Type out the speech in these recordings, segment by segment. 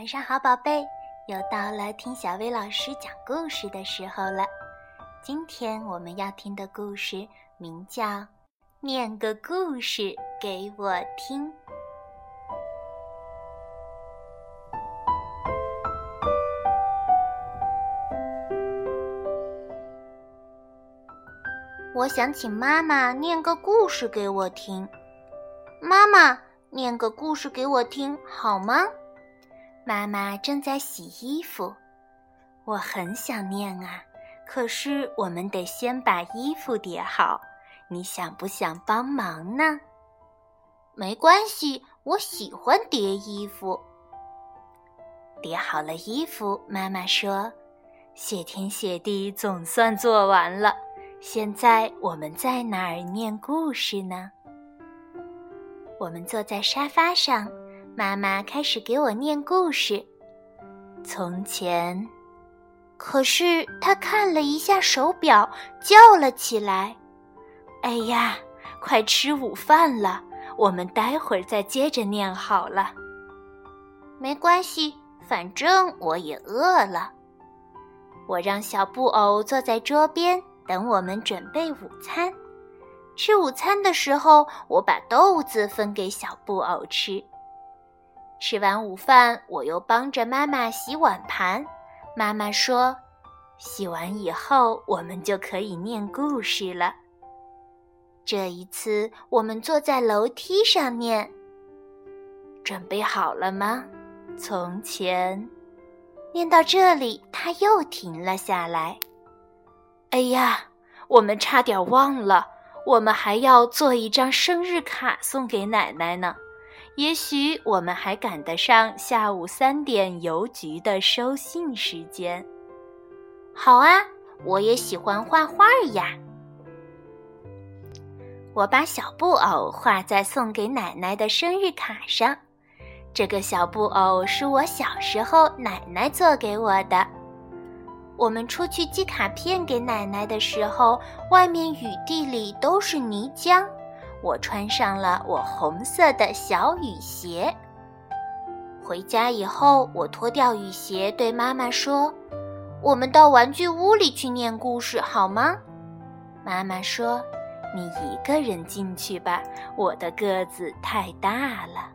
晚上好，宝贝，又到了听小薇老师讲故事的时候了。今天我们要听的故事名叫《念个故事给我听》。我想请妈妈念个故事给我听。妈妈，念个故事给我听好吗？妈妈正在洗衣服，我很想念啊，可是我们得先把衣服叠好。你想不想帮忙呢？没关系，我喜欢叠衣服。叠好了衣服，妈妈说：“谢天谢地，总算做完了。现在我们在哪儿念故事呢？”我们坐在沙发上。妈妈开始给我念故事。从前，可是她看了一下手表，叫了起来：“哎呀，快吃午饭了！我们待会儿再接着念好了。”没关系，反正我也饿了。我让小布偶坐在桌边，等我们准备午餐。吃午餐的时候，我把豆子分给小布偶吃。吃完午饭，我又帮着妈妈洗碗盘。妈妈说：“洗完以后，我们就可以念故事了。”这一次，我们坐在楼梯上念。准备好了吗？从前，念到这里，他又停了下来。哎呀，我们差点忘了，我们还要做一张生日卡送给奶奶呢。也许我们还赶得上下午三点邮局的收信时间。好啊，我也喜欢画画呀。我把小布偶画在送给奶奶的生日卡上。这个小布偶是我小时候奶奶做给我的。我们出去寄卡片给奶奶的时候，外面雨地里都是泥浆。我穿上了我红色的小雨鞋。回家以后，我脱掉雨鞋，对妈妈说：“我们到玩具屋里去念故事，好吗？”妈妈说：“你一个人进去吧，我的个子太大了。”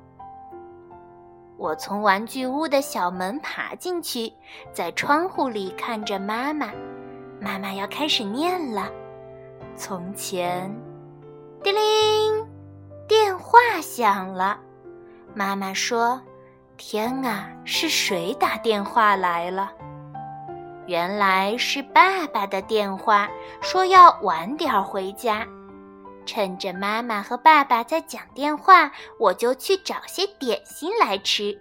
我从玩具屋的小门爬进去，在窗户里看着妈妈。妈妈要开始念了：“从前。”叮铃，电话响了。妈妈说：“天啊，是谁打电话来了？”原来是爸爸的电话，说要晚点回家。趁着妈妈和爸爸在讲电话，我就去找些点心来吃。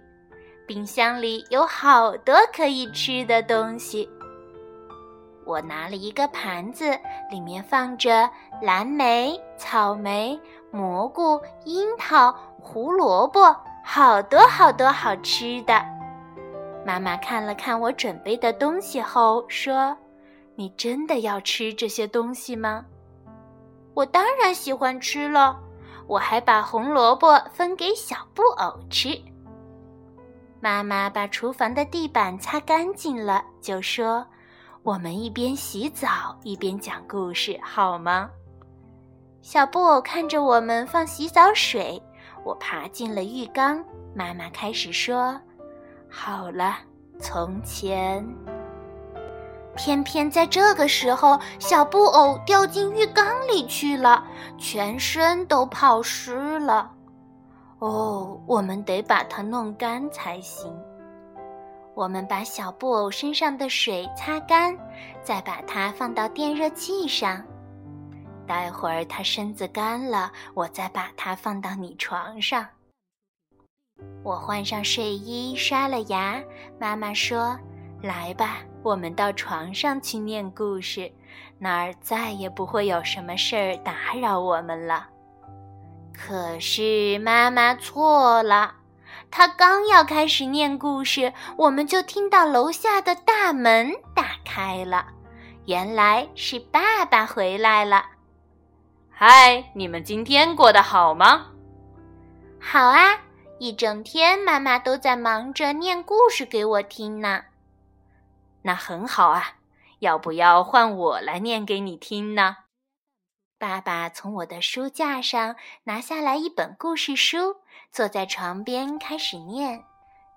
冰箱里有好多可以吃的东西。我拿了一个盘子，里面放着蓝莓、草莓、蘑菇、樱桃、胡萝卜，好多好多好吃的。妈妈看了看我准备的东西后说：“你真的要吃这些东西吗？”我当然喜欢吃了，我还把红萝卜分给小布偶吃。妈妈把厨房的地板擦干净了，就说。我们一边洗澡一边讲故事，好吗？小布偶看着我们放洗澡水，我爬进了浴缸。妈妈开始说：“好了，从前……”偏偏在这个时候，小布偶掉进浴缸里去了，全身都泡湿了。哦，我们得把它弄干才行。我们把小布偶身上的水擦干，再把它放到电热器上。待会儿它身子干了，我再把它放到你床上。我换上睡衣，刷了牙。妈妈说：“来吧，我们到床上去念故事，那儿再也不会有什么事儿打扰我们了。”可是妈妈错了。他刚要开始念故事，我们就听到楼下的大门打开了。原来是爸爸回来了。嗨，你们今天过得好吗？好啊，一整天妈妈都在忙着念故事给我听呢。那很好啊，要不要换我来念给你听呢？爸爸从我的书架上拿下来一本故事书，坐在床边开始念。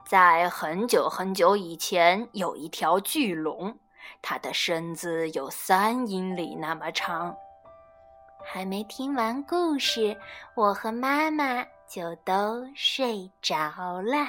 在很久很久以前，有一条巨龙，它的身子有三英里那么长。还没听完故事，我和妈妈就都睡着了。